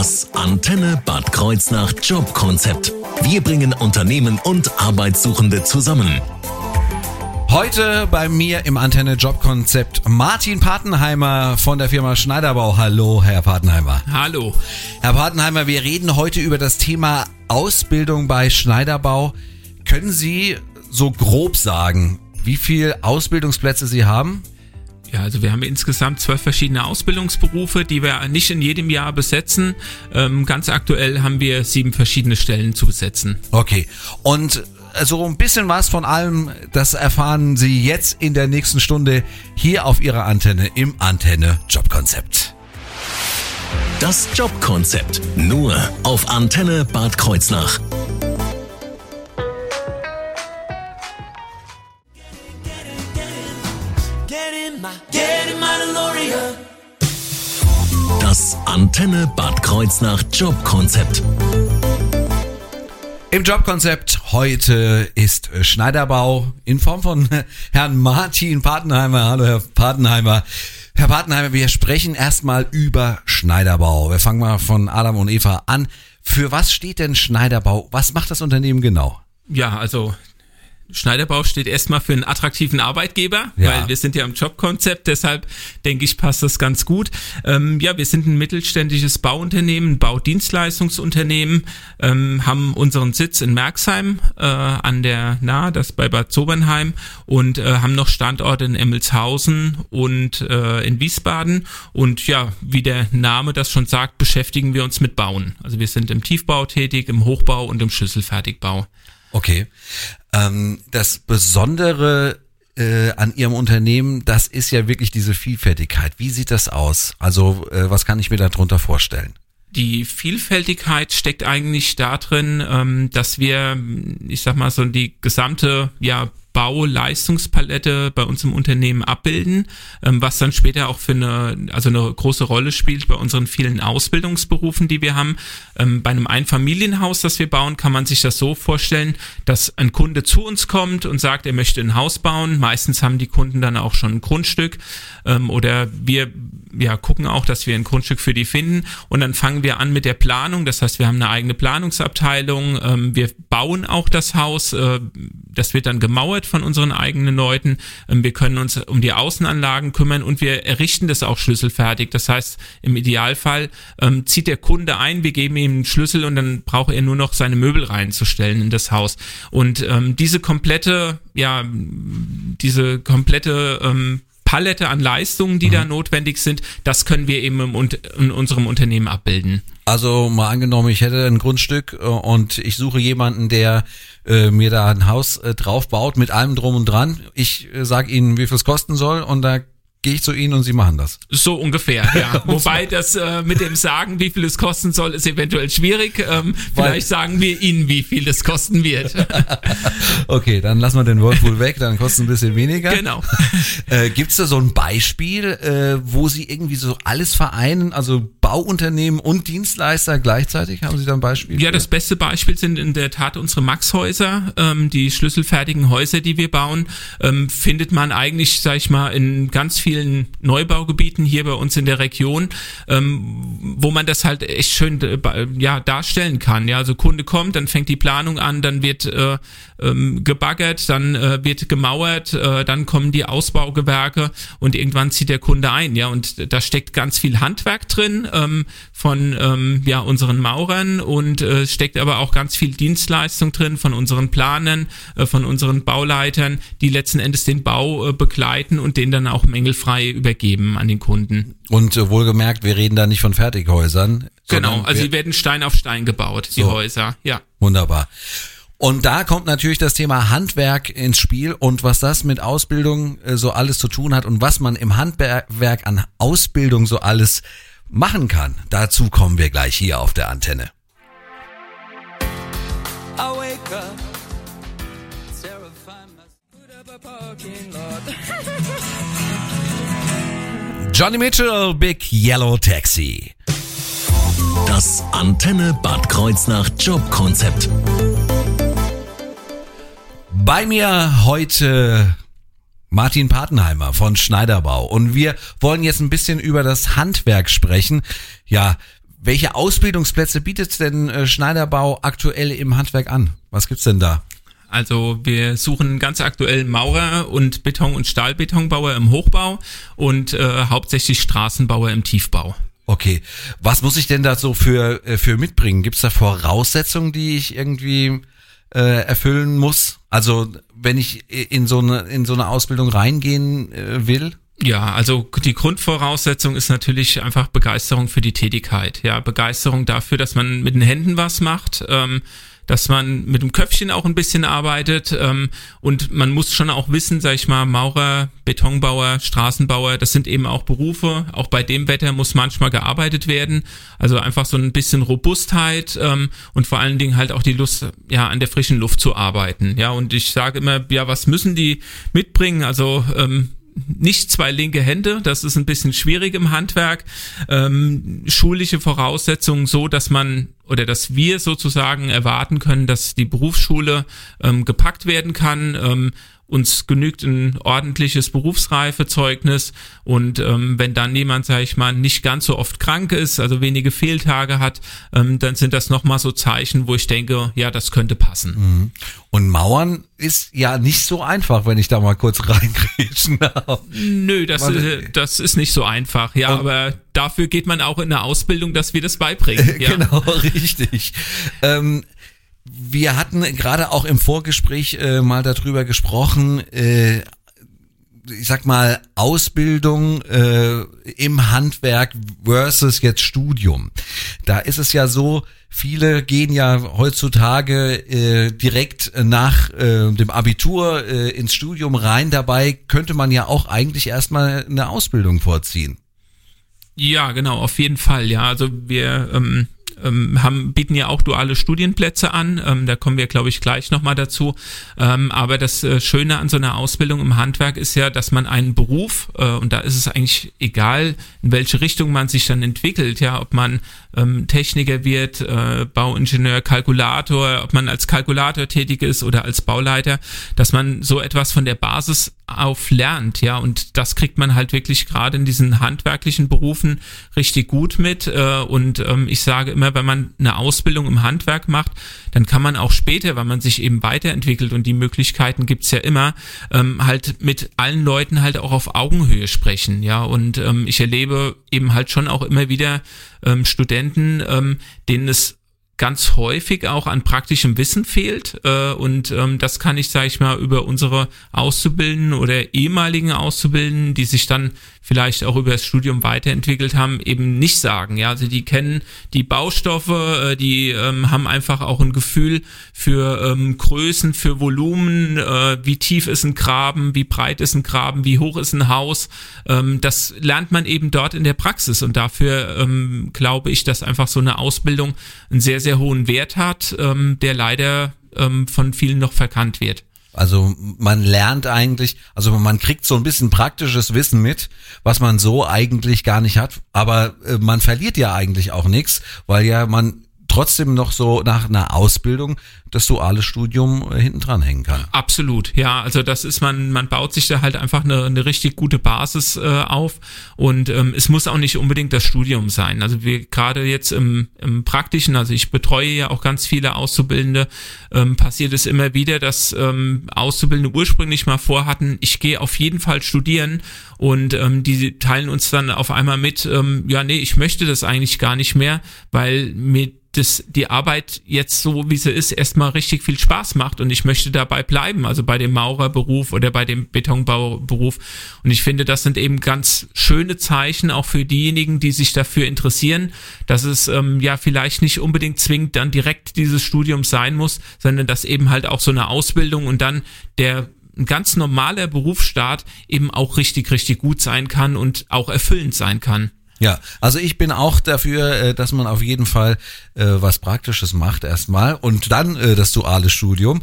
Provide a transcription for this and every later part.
Das Antenne Bad Kreuznach Jobkonzept. Wir bringen Unternehmen und Arbeitssuchende zusammen. Heute bei mir im Antenne Jobkonzept Martin Patenheimer von der Firma Schneiderbau. Hallo, Herr Patenheimer. Hallo. Herr Patenheimer, wir reden heute über das Thema Ausbildung bei Schneiderbau. Können Sie so grob sagen, wie viel Ausbildungsplätze Sie haben? Ja, also wir haben insgesamt zwölf verschiedene Ausbildungsberufe, die wir nicht in jedem Jahr besetzen. Ähm, ganz aktuell haben wir sieben verschiedene Stellen zu besetzen. Okay. Und so ein bisschen was von allem, das erfahren Sie jetzt in der nächsten Stunde hier auf Ihrer Antenne im Antenne Jobkonzept. Das Jobkonzept nur auf Antenne Bad Kreuznach. Das Antenne Bad Kreuznach Jobkonzept. Im Jobkonzept heute ist Schneiderbau in Form von Herrn Martin Patenheimer. Hallo, Herr Patenheimer. Herr Patenheimer, wir sprechen erstmal über Schneiderbau. Wir fangen mal von Adam und Eva an. Für was steht denn Schneiderbau? Was macht das Unternehmen genau? Ja, also Schneiderbau steht erstmal für einen attraktiven Arbeitgeber, Ja. weil wir sind ja im Jobkonzept, deshalb denke ich, passt das ganz gut. Ähm, ja, wir sind ein mittelständisches Bauunternehmen, ein Baudienstleistungsunternehmen, ähm, haben unseren Sitz in Merxheim äh, an der Nahe, das bei Bad Sobernheim und äh, haben noch Standorte in Emmelshausen und äh, in Wiesbaden und ja, wie der Name das schon sagt, beschäftigen wir uns mit Bauen. Also wir sind im Tiefbau tätig, im Hochbau und im Schlüsselfertigbau. Okay. Ähm, das Besondere äh, an Ihrem Unternehmen, das ist ja wirklich diese Vielfältigkeit. Wie sieht das aus? Also, äh, was kann ich mir darunter vorstellen? Die Vielfältigkeit steckt eigentlich darin, ähm, dass wir, ich sag mal so, die gesamte ja, Bauleistungspalette bei uns im Unternehmen abbilden, ähm, was dann später auch für eine, also eine große Rolle spielt bei unseren vielen Ausbildungsberufen, die wir haben. Ähm, bei einem Einfamilienhaus, das wir bauen, kann man sich das so vorstellen, dass ein Kunde zu uns kommt und sagt, er möchte ein Haus bauen. Meistens haben die Kunden dann auch schon ein Grundstück ähm, oder wir ja, gucken auch, dass wir ein Grundstück für die finden und dann fangen wir an mit der Planung. Das heißt, wir haben eine eigene Planungsabteilung. Wir bauen auch das Haus. Das wird dann gemauert von unseren eigenen Leuten. Ähm, wir können uns um die Außenanlagen kümmern und wir errichten das auch schlüsselfertig. Das heißt, im Idealfall ähm, zieht der Kunde ein, wir geben ihm einen Schlüssel und dann braucht er nur noch seine Möbel reinzustellen in das Haus. Und ähm, diese komplette, ja, diese komplette ähm, Palette an Leistungen, die da notwendig sind, das können wir eben im, in unserem Unternehmen abbilden. Also mal angenommen, ich hätte ein Grundstück äh, und ich suche jemanden, der äh, mir da ein Haus äh, draufbaut mit allem drum und dran. Ich äh, sage Ihnen, wie viel es kosten soll und da gehe ich zu Ihnen und Sie machen das. So ungefähr, ja. Wobei das äh, mit dem Sagen, wie viel es kosten soll, ist eventuell schwierig. Ähm, vielleicht sagen wir Ihnen, wie viel es kosten wird. Okay, dann lassen wir den Whirlpool weg, dann kostet es ein bisschen weniger. genau. Äh, Gibt es da so ein Beispiel, äh, wo Sie irgendwie so alles vereinen, also Bauunternehmen und Dienstleister gleichzeitig? Haben Sie da ein Beispiel? Ja, für? das beste Beispiel sind in der Tat unsere Max-Häuser, ähm, die schlüsselfertigen Häuser, die wir bauen, ähm, findet man eigentlich, sag ich mal, in ganz vielen Neubaugebieten hier bei uns in der Region, ähm, wo man das halt echt schön äh, ja darstellen kann. Ja, also Kunde kommt, dann fängt die Planung an, dann wird äh, ähm, gebaggert, dann äh, wird gemauert, äh, dann kommen die Ausbaugewerke und irgendwann zieht der Kunde ein. Ja, und da steckt ganz viel Handwerk drin ähm, von ähm, ja unseren Maurern und äh, steckt aber auch ganz viel Dienstleistung drin von unseren Planern, äh, von unseren Bauleitern, die letzten Endes den Bau äh, begleiten und den dann auch mängelfrei übergeben an den Kunden. Und äh, wohlgemerkt, wir reden da nicht von Fertighäusern. Genau, also die werden Stein auf Stein gebaut, die So. Häuser. Ja. Wunderbar. Und da kommt natürlich das Thema Handwerk ins Spiel und was das mit Ausbildung äh, so alles zu tun hat und was man im Handwerk an Ausbildung so alles machen kann. Dazu kommen wir gleich hier auf der Antenne. I wake up, Johnny Mitchell, Big Yellow Taxi. Das Antenne Bad Kreuznach Jobkonzept. Bei mir heute Martin Patenheimer von Schneiderbau und wir wollen jetzt ein bisschen über das Handwerk sprechen. Ja, welche Ausbildungsplätze bietet denn äh, Schneiderbau aktuell im Handwerk an? Was gibt's denn da? Also wir suchen ganz aktuell Maurer und Beton- und Stahlbetonbauer im Hochbau und äh, hauptsächlich Straßenbauer im Tiefbau. Okay, was muss ich denn da so für, äh, für mitbringen? Gibt's da Voraussetzungen, die ich irgendwie äh, erfüllen muss? Also wenn ich in so eine, in so eine Ausbildung reingehen äh, will? Ja, also die Grundvoraussetzung ist natürlich einfach Begeisterung für die Tätigkeit. Ja, Begeisterung dafür, dass man mit den Händen was macht. Ähm, dass man mit dem Köpfchen auch ein bisschen arbeitet ähm, und man muss schon auch wissen, sag ich mal, Maurer, Betonbauer, Straßenbauer, das sind eben auch Berufe. Auch bei dem Wetter muss manchmal gearbeitet werden. Also einfach so ein bisschen Robustheit ähm, und vor allen Dingen halt auch die Lust, ja, an der frischen Luft zu arbeiten. Ja, und ich sage immer, ja, was müssen die mitbringen? Also ähm, nicht zwei linke Hände, das ist ein bisschen schwierig im Handwerk. Ähm, schulische Voraussetzungen so, dass man oder dass wir sozusagen erwarten können, dass die Berufsschule ähm, gepackt werden kann. Ähm, uns genügt ein ordentliches Berufsreifezeugnis und ähm, wenn dann jemand, sage ich mal, nicht ganz so oft krank ist, also wenige Fehltage hat, ähm, dann sind das nochmal so Zeichen, wo ich denke, ja, das könnte passen. Mhm. Und Mauern ist ja nicht so einfach, wenn ich da mal kurz reingrätschen darf. Nö, das, äh, das ist nicht so einfach, ja, und aber dafür geht man auch in eine Ausbildung, dass wir das beibringen. Ja. genau, richtig. Ähm, wir hatten gerade auch im Vorgespräch äh, mal darüber gesprochen, äh, ich sag mal, Ausbildung äh, im Handwerk versus jetzt Studium. Da ist es ja so, viele gehen ja heutzutage äh, direkt nach äh, dem Abitur äh, ins Studium rein. Dabei könnte man ja auch eigentlich erstmal eine Ausbildung vorziehen. Ja, genau, auf jeden Fall. Ja, also wir ähm, ähm, haben, bieten ja auch duale Studienplätze an. Ähm, da kommen wir, glaube ich, gleich nochmal dazu. Ähm, aber das äh, Schöne an so einer Ausbildung im Handwerk ist ja, dass man einen Beruf, äh, und da ist es eigentlich egal, in welche Richtung man sich dann entwickelt, ja, ob man ähm, Techniker wird, äh, Bauingenieur, Kalkulator, ob man als Kalkulator tätig ist oder als Bauleiter, dass man so etwas von der Basis auf lernt, ja, und das kriegt man halt wirklich gerade in diesen handwerklichen Berufen richtig gut mit. Äh, und ähm, ich sage immer, wenn man eine Ausbildung im Handwerk macht, dann kann man auch später, weil man sich eben weiterentwickelt und die Möglichkeiten gibt's ja immer, ähm, halt mit allen Leuten halt auch auf Augenhöhe sprechen, ja. Und ähm, ich erlebe eben halt schon auch immer wieder ähm, Studenten, ähm, denen es ganz häufig auch an praktischem Wissen fehlt. Äh, und ähm, das kann ich, sage ich mal, über unsere Auszubildenden oder ehemaligen Auszubildenden, die sich dann vielleicht auch über das Studium weiterentwickelt haben, eben nicht sagen. Ja, also die kennen die Baustoffe, äh, die ähm, haben einfach auch ein Gefühl für ähm, Größen, für Volumen, äh, wie tief ist ein Graben, wie breit ist ein Graben, wie hoch ist ein Haus. Ähm, das lernt man eben dort in der Praxis und dafür ähm, glaube ich, dass einfach so eine Ausbildung ein sehr, sehr sehr hohen Wert hat, ähm, der leider ähm, von vielen noch verkannt wird. Also man lernt eigentlich, also man kriegt so ein bisschen praktisches Wissen mit, was man so eigentlich gar nicht hat, aber äh, man verliert ja eigentlich auch nichts, weil ja man trotzdem noch so nach einer Ausbildung das duale Studium äh, hinten dran hängen kann. Absolut, ja. Also das ist man, man baut sich da halt einfach eine, eine richtig gute Basis äh, auf und ähm, es muss auch nicht unbedingt das Studium sein. Also wir gerade jetzt im, im Praktischen, also ich betreue ja auch ganz viele Auszubildende, ähm, passiert es immer wieder, dass ähm, Auszubildende ursprünglich mal vorhatten, ich gehe auf jeden Fall studieren und ähm, die teilen uns dann auf einmal mit, ähm, ja nee, ich möchte das eigentlich gar nicht mehr, weil mir das, die Arbeit jetzt so, wie sie ist, erstmal richtig viel Spaß macht und ich möchte dabei bleiben, also bei dem Maurerberuf oder bei dem Betonbauberuf. Und ich finde, das sind eben ganz schöne Zeichen auch für diejenigen, die sich dafür interessieren, dass es ähm, ja vielleicht nicht unbedingt zwingend dann direkt dieses Studium sein muss, sondern dass eben halt auch so eine Ausbildung und dann der ein ganz normaler Berufsstaat eben auch richtig, richtig gut sein kann und auch erfüllend sein kann. Ja, also ich bin auch dafür, äh, dass man auf jeden Fall äh, was Praktisches macht erstmal und dann äh, das duale Studium.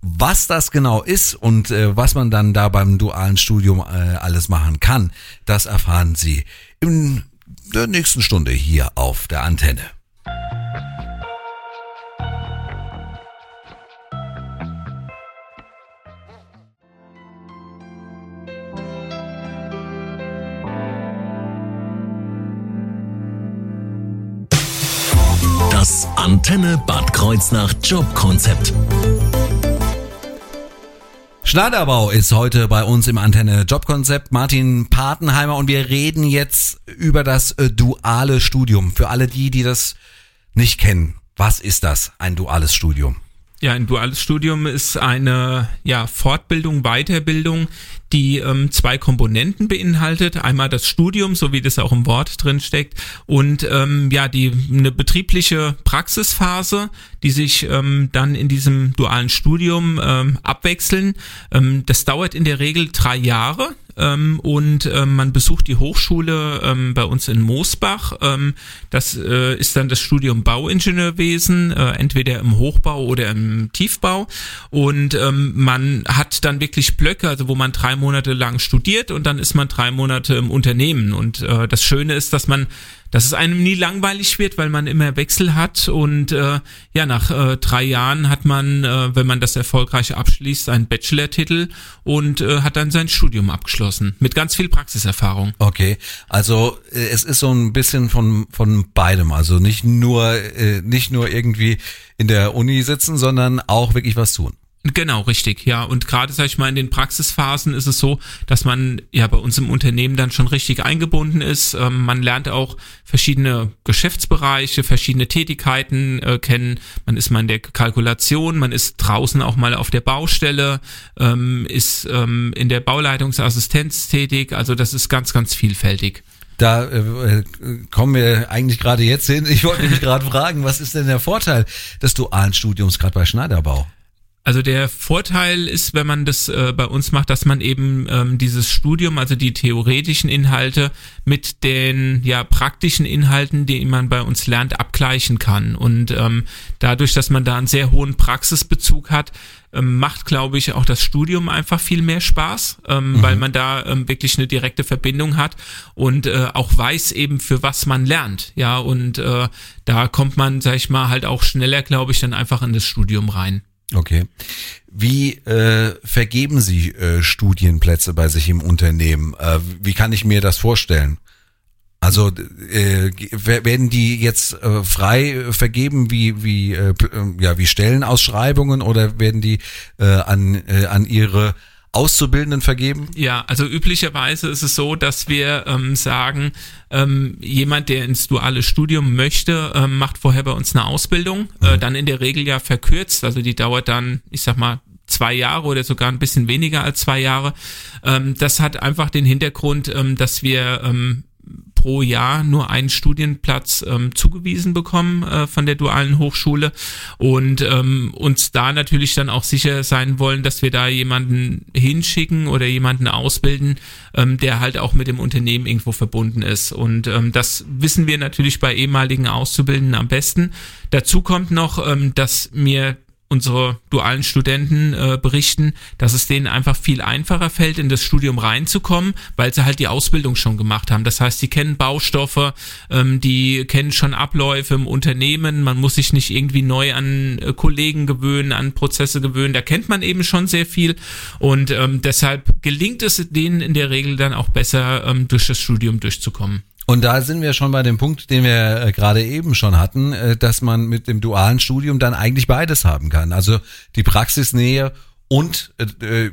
Was das genau ist und was man dann da beim dualen Studium alles machen kann, das erfahren Sie in der nächsten Stunde hier auf der Antenne. Antenne Bad Kreuznach Jobkonzept. Schneiderbau ist heute bei uns im Antenne Jobkonzept. Martin Patenheimer und wir reden jetzt über das äh, duale Studium. Für alle die, die das nicht kennen, was ist das, ein duales Studium? Ja, ein duales Studium ist eine ja, Fortbildung, Weiterbildung, die ähm, zwei Komponenten beinhaltet. Einmal das Studium, so wie das auch im Wort drin steckt, und ähm, ja, die eine betriebliche Praxisphase, die sich ähm, dann in diesem dualen Studium ähm, abwechseln. Ähm, das dauert in der Regel drei Jahre ähm, und ähm, man besucht die Hochschule ähm, bei uns in Moosbach. Ähm, das äh, ist dann das Studium Bauingenieurwesen, äh, entweder im Hochbau oder im Tiefbau. Und ähm, man hat dann wirklich Blöcke, also wo man drei Monate lang studiert und dann ist man drei Monate im Unternehmen. Und äh, das Schöne ist, dass man dass es einem nie langweilig wird, weil man immer Wechsel hat und äh, ja, nach äh, drei Jahren hat man, äh, wenn man das erfolgreich abschließt, einen Bachelor-Titel und äh, hat dann sein Studium abgeschlossen mit ganz viel Praxiserfahrung. Okay, also äh, es ist so ein bisschen von von beidem, also nicht nur äh, nicht nur irgendwie in der Uni sitzen, sondern auch wirklich was tun. Genau, richtig, ja. Und gerade, sag ich mal, in den Praxisphasen ist es so, dass man ja bei uns im Unternehmen dann schon richtig eingebunden ist. Ähm, man lernt auch verschiedene Geschäftsbereiche, verschiedene Tätigkeiten äh, kennen. Man ist mal in der Kalkulation, man ist draußen auch mal auf der Baustelle, ähm, ist ähm, in der Bauleitungsassistenz tätig. Also das ist ganz, ganz vielfältig. Da äh, kommen wir eigentlich gerade jetzt hin. Ich wollte mich gerade fragen, was ist denn der Vorteil des dualen Studiums gerade bei Schneiderbau? Also der Vorteil ist, wenn man das äh, bei uns macht, dass man eben ähm, dieses Studium, also die theoretischen Inhalte mit den ja praktischen Inhalten, die man bei uns lernt, abgleichen kann. Und ähm, dadurch, dass man da einen sehr hohen Praxisbezug hat, ähm, macht, glaube ich, auch das Studium einfach viel mehr Spaß, ähm, mhm. weil man da ähm, wirklich eine direkte Verbindung hat und äh, auch weiß eben, für was man lernt. Ja, und äh, da kommt man, sag ich mal, halt auch schneller, glaube ich, dann einfach in das Studium rein. Okay. Wie äh, vergeben Sie äh, Studienplätze bei sich im Unternehmen? Äh, wie kann ich mir das vorstellen? Also äh, werden die jetzt äh, frei vergeben wie wie äh, ja wie Stellenausschreibungen oder werden die äh, an äh, an ihre Auszubildenden vergeben? Ja, also üblicherweise ist es so, dass wir ähm, sagen, ähm, jemand, der ins duale Studium möchte, ähm, macht vorher bei uns eine Ausbildung, äh, mhm. dann in der Regel ja verkürzt, also die dauert dann, ich sag mal, zwei Jahre oder sogar ein bisschen weniger als zwei Jahre. Ähm, das hat einfach den Hintergrund, ähm, dass wir ähm, pro Jahr nur einen Studienplatz ähm, zugewiesen bekommen äh, von der dualen Hochschule und ähm, uns da natürlich dann auch sicher sein wollen, dass wir da jemanden hinschicken oder jemanden ausbilden, ähm, der halt auch mit dem Unternehmen irgendwo verbunden ist. Und ähm, das wissen wir natürlich bei ehemaligen Auszubildenden am besten. Dazu kommt noch, ähm, dass mir unsere dualen Studenten äh, berichten, dass es denen einfach viel einfacher fällt, in das Studium reinzukommen, weil sie halt die Ausbildung schon gemacht haben. Das heißt, sie kennen Baustoffe, ähm, die kennen schon Abläufe im Unternehmen. Man muss sich nicht irgendwie neu an äh, Kollegen gewöhnen, an Prozesse gewöhnen. Da kennt man eben schon sehr viel und ähm, deshalb gelingt es denen in der Regel dann auch besser, ähm, durch das Studium durchzukommen. Und da sind wir schon bei dem Punkt, den wir äh, gerade eben schon hatten, äh, dass man mit dem dualen Studium dann eigentlich beides haben kann. Also die Praxisnähe und äh,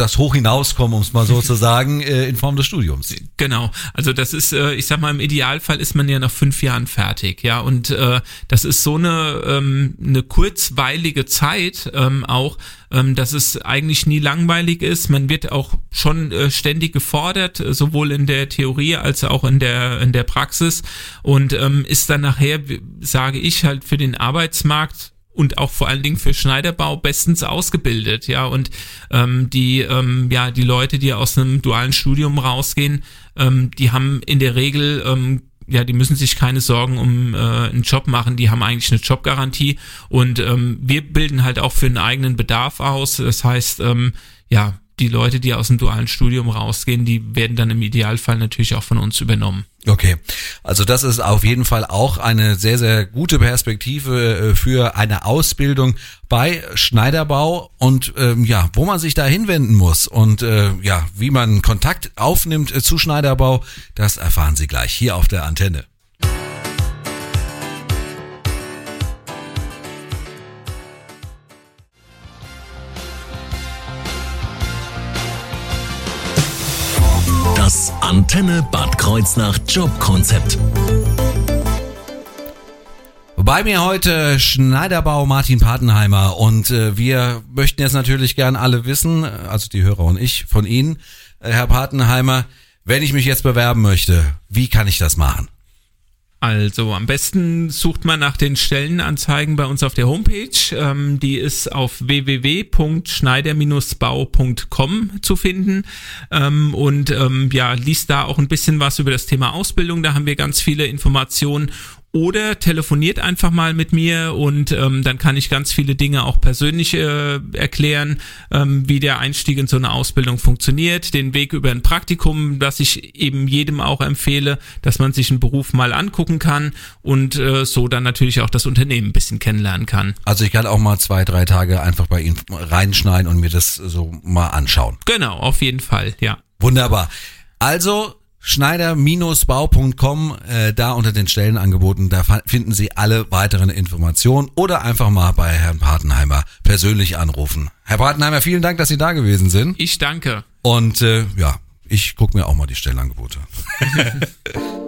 das Hoch hinauskommen, um es mal so zu sagen, äh, in Form des Studiums. Genau. Also das ist, äh, ich sag mal, im Idealfall ist man ja nach fünf Jahren fertig, ja. Und äh, das ist so eine, ähm, eine kurzweilige Zeit ähm, auch, ähm, dass es eigentlich nie langweilig ist. Man wird auch schon äh, ständig gefordert, äh, sowohl in der Theorie als auch in der in der Praxis und ähm, ist dann nachher, sage ich halt, für den Arbeitsmarkt und auch vor allen Dingen für Schneiderbau bestens ausgebildet, ja. Und ähm, die ähm, ja die Leute, die aus einem dualen Studium rausgehen, ähm, die haben in der Regel ähm, ja, die müssen sich keine Sorgen um äh, einen Job machen, die haben eigentlich eine Jobgarantie. Und ähm, wir bilden halt auch für einen eigenen Bedarf aus. Das heißt, ähm, ja, die Leute, die aus dem dualen Studium rausgehen, die werden dann im Idealfall natürlich auch von uns übernommen. Okay, also das ist auf jeden Fall auch eine sehr, sehr gute Perspektive äh, für eine Ausbildung bei Schneiderbau und ähm, ja, wo man sich da hinwenden muss und äh, ja, wie man Kontakt aufnimmt äh, zu Schneiderbau, das erfahren Sie gleich hier auf der Antenne. Antenne Bad Kreuznach Jobkonzept. Bei mir heute Schneiderbau Martin Patenheimer und äh, wir möchten jetzt natürlich gern alle wissen, also die Hörer und ich von Ihnen, äh, Herr Patenheimer, wenn ich mich jetzt bewerben möchte, wie kann ich das machen? Also am besten sucht man nach den Stellenanzeigen bei uns auf der Homepage. Ähm, die ist auf www.schneider-bau.com zu finden ähm, und ähm, ja liest da auch ein bisschen was über das Thema Ausbildung. Da haben wir ganz viele Informationen oder telefoniert einfach mal mit mir und ähm, dann kann ich ganz viele Dinge auch persönlich äh, erklären, ähm, wie der Einstieg in so eine Ausbildung funktioniert, den Weg über ein Praktikum, das ich eben jedem auch empfehle, dass man sich einen Beruf mal angucken kann und äh, so dann natürlich auch das Unternehmen ein bisschen kennenlernen kann. Also ich kann auch mal zwei, drei Tage einfach bei Ihnen reinschneiden und mir das so mal anschauen. Genau, auf jeden Fall, ja. Wunderbar. Also Schneider-bau.com, äh, da unter den Stellenangeboten, da finden Sie alle weiteren Informationen oder einfach mal bei Herrn Patenheimer persönlich anrufen. Herr Patenheimer, vielen Dank, dass Sie da gewesen sind. Ich danke. Und äh, ja, ich gucke mir auch mal die Stellenangebote.